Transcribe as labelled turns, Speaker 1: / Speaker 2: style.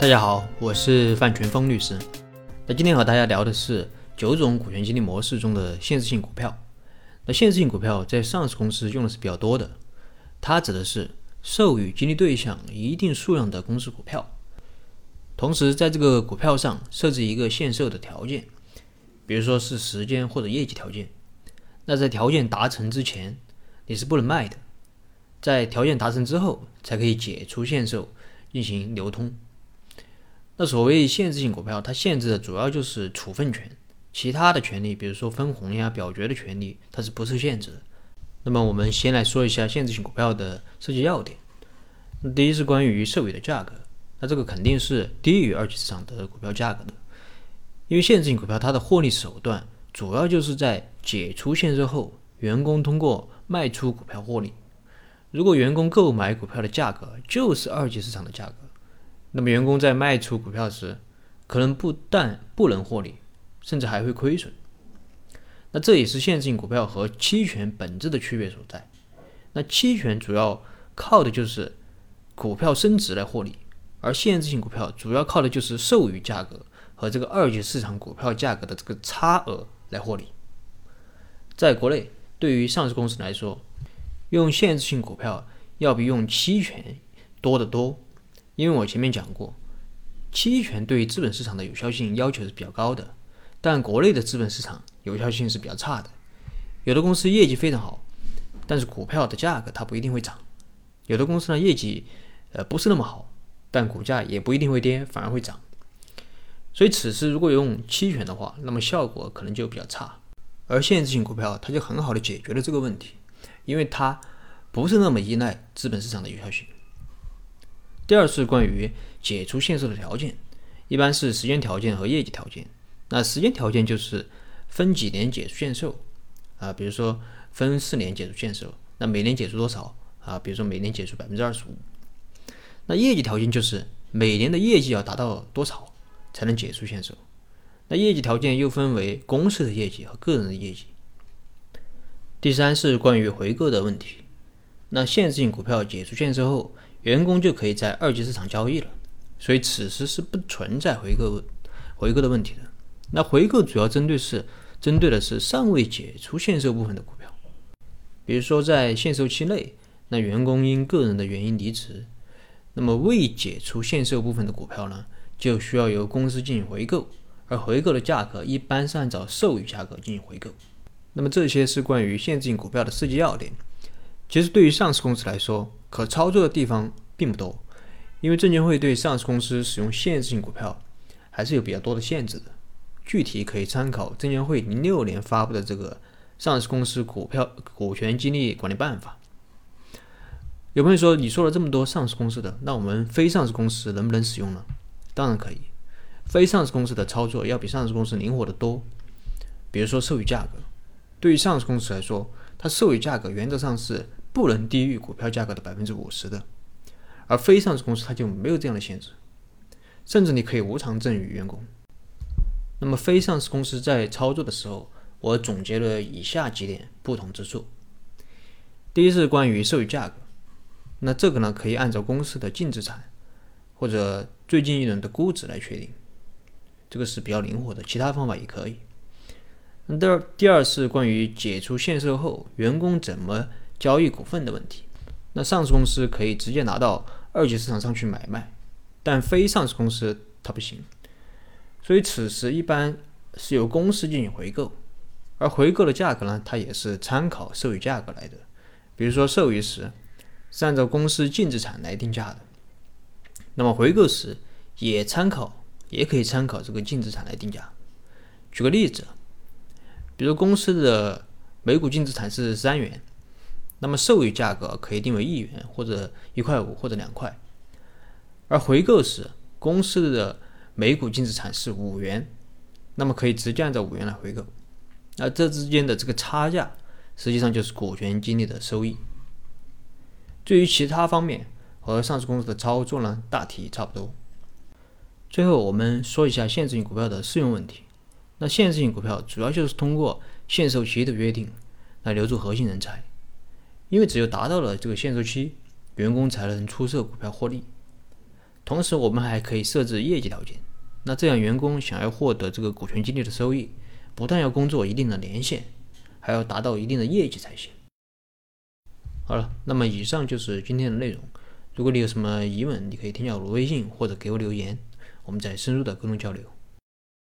Speaker 1: 大家好，我是范全峰律师。那今天和大家聊的是九种股权激励模式中的限制性股票。那限制性股票在上市公司用的是比较多的，它指的是授予激励对象一定数量的公司股票，同时在这个股票上设置一个限售的条件，比如说是时间或者业绩条件。那在条件达成之前，你是不能卖的；在条件达成之后，才可以解除限售进行流通。那所谓限制性股票，它限制的主要就是处分权，其他的权利，比如说分红呀、表决的权利，它是不受限制的。那么我们先来说一下限制性股票的设计要点。第一是关于授予的价格，那这个肯定是低于二级市场的股票价格的，因为限制性股票它的获利手段主要就是在解除限制后，员工通过卖出股票获利。如果员工购买股票的价格就是二级市场的价格，那么员工在卖出股票时，可能不但不能获利，甚至还会亏损。那这也是限制性股票和期权本质的区别所在。那期权主要靠的就是股票升值来获利，而限制性股票主要靠的就是授予价格和这个二级市场股票价格的这个差额来获利。在国内，对于上市公司来说，用限制性股票要比用期权多得多。因为我前面讲过，期权对于资本市场的有效性要求是比较高的，但国内的资本市场有效性是比较差的。有的公司业绩非常好，但是股票的价格它不一定会涨；有的公司呢业绩呃不是那么好，但股价也不一定会跌，反而会涨。所以此时如果用期权的话，那么效果可能就比较差。而限制性股票它就很好的解决了这个问题，因为它不是那么依赖资本市场的有效性。第二是关于解除限售的条件，一般是时间条件和业绩条件。那时间条件就是分几年解除限售啊，比如说分四年解除限售，那每年解除多少啊？比如说每年解除百分之二十五。那业绩条件就是每年的业绩要达到多少才能解除限售。那业绩条件又分为公司的业绩和个人的业绩。第三是关于回购的问题，那限制性股票解除限售后。员工就可以在二级市场交易了，所以此时是不存在回购回购的问题的。那回购主要针对是针对的是尚未解除限售部分的股票，比如说在限售期内，那员工因个人的原因离职，那么未解除限售部分的股票呢，就需要由公司进行回购，而回购的价格一般是按照授予价格进行回购。那么这些是关于限制性股票的设计要点。其实对于上市公司来说，可操作的地方并不多，因为证监会对上市公司使用限制性股票还是有比较多的限制的。具体可以参考证监会零六年发布的这个《上市公司股票股权激励管理办法》。有朋友说，你说了这么多上市公司的，那我们非上市公司能不能使用呢？当然可以，非上市公司的操作要比上市公司灵活得多。比如说授予价格，对于上市公司来说，它授予价格原则上是。不能低于股票价格的百分之五十的，而非上市公司它就没有这样的限制，甚至你可以无偿赠与员工。那么非上市公司在操作的时候，我总结了以下几点不同之处。第一是关于授予价格，那这个呢可以按照公司的净资产或者最近一轮的估值来确定，这个是比较灵活的，其他方法也可以。第二第二是关于解除限售后员工怎么。交易股份的问题，那上市公司可以直接拿到二级市场上去买卖，但非上市公司它不行。所以此时一般是由公司进行回购，而回购的价格呢，它也是参考授予价格来的。比如说授予时是按照公司净资产来定价的，那么回购时也参考，也可以参考这个净资产来定价。举个例子，比如公司的每股净资产是三元。那么授予价格可以定为一元或者一块五或者两块，而回购时公司的每股净资产是五元，那么可以直接按照五元来回购，那这之间的这个差价实际上就是股权激励的收益。至于其他方面和上市公司的操作呢，大体差不多。最后我们说一下限制性股票的适用问题。那限制性股票主要就是通过限售期的约定来留住核心人才。因为只有达到了这个限售期，员工才能出售股票获利。同时，我们还可以设置业绩条件。那这样，员工想要获得这个股权激励的收益，不但要工作一定的年限，还要达到一定的业绩才行。好了，那么以上就是今天的内容。如果你有什么疑问，你可以添加我的微信或者给我留言，我们再深入的沟通交流。